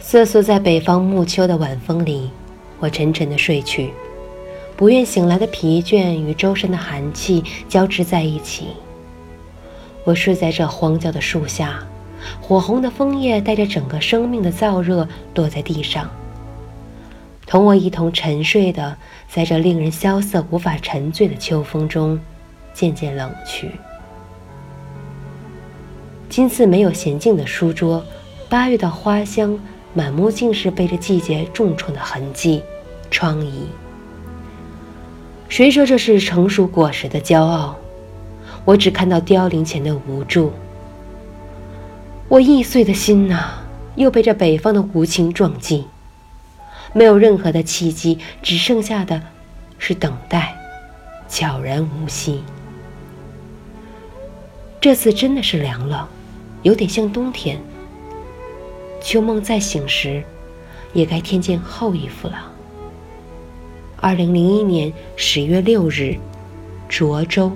瑟缩在北方暮秋的晚风里，我沉沉的睡去，不愿醒来的疲倦与周身的寒气交织在一起。我睡在这荒郊的树下，火红的枫叶带着整个生命的燥热落在地上。同我一同沉睡的，在这令人萧瑟无法沉醉的秋风中，渐渐冷去。今次没有娴静的书桌，八月的花香满目尽是被这季节重创的痕迹、疮痍。谁说这是成熟果实的骄傲？我只看到凋零前的无助。我易碎的心呐，又被这北方的无情撞击。没有任何的契机，只剩下的是等待，悄然无息。这次真的是凉了，有点像冬天。秋梦再醒时，也该添件厚衣服了。二零零一年十月六日，涿州。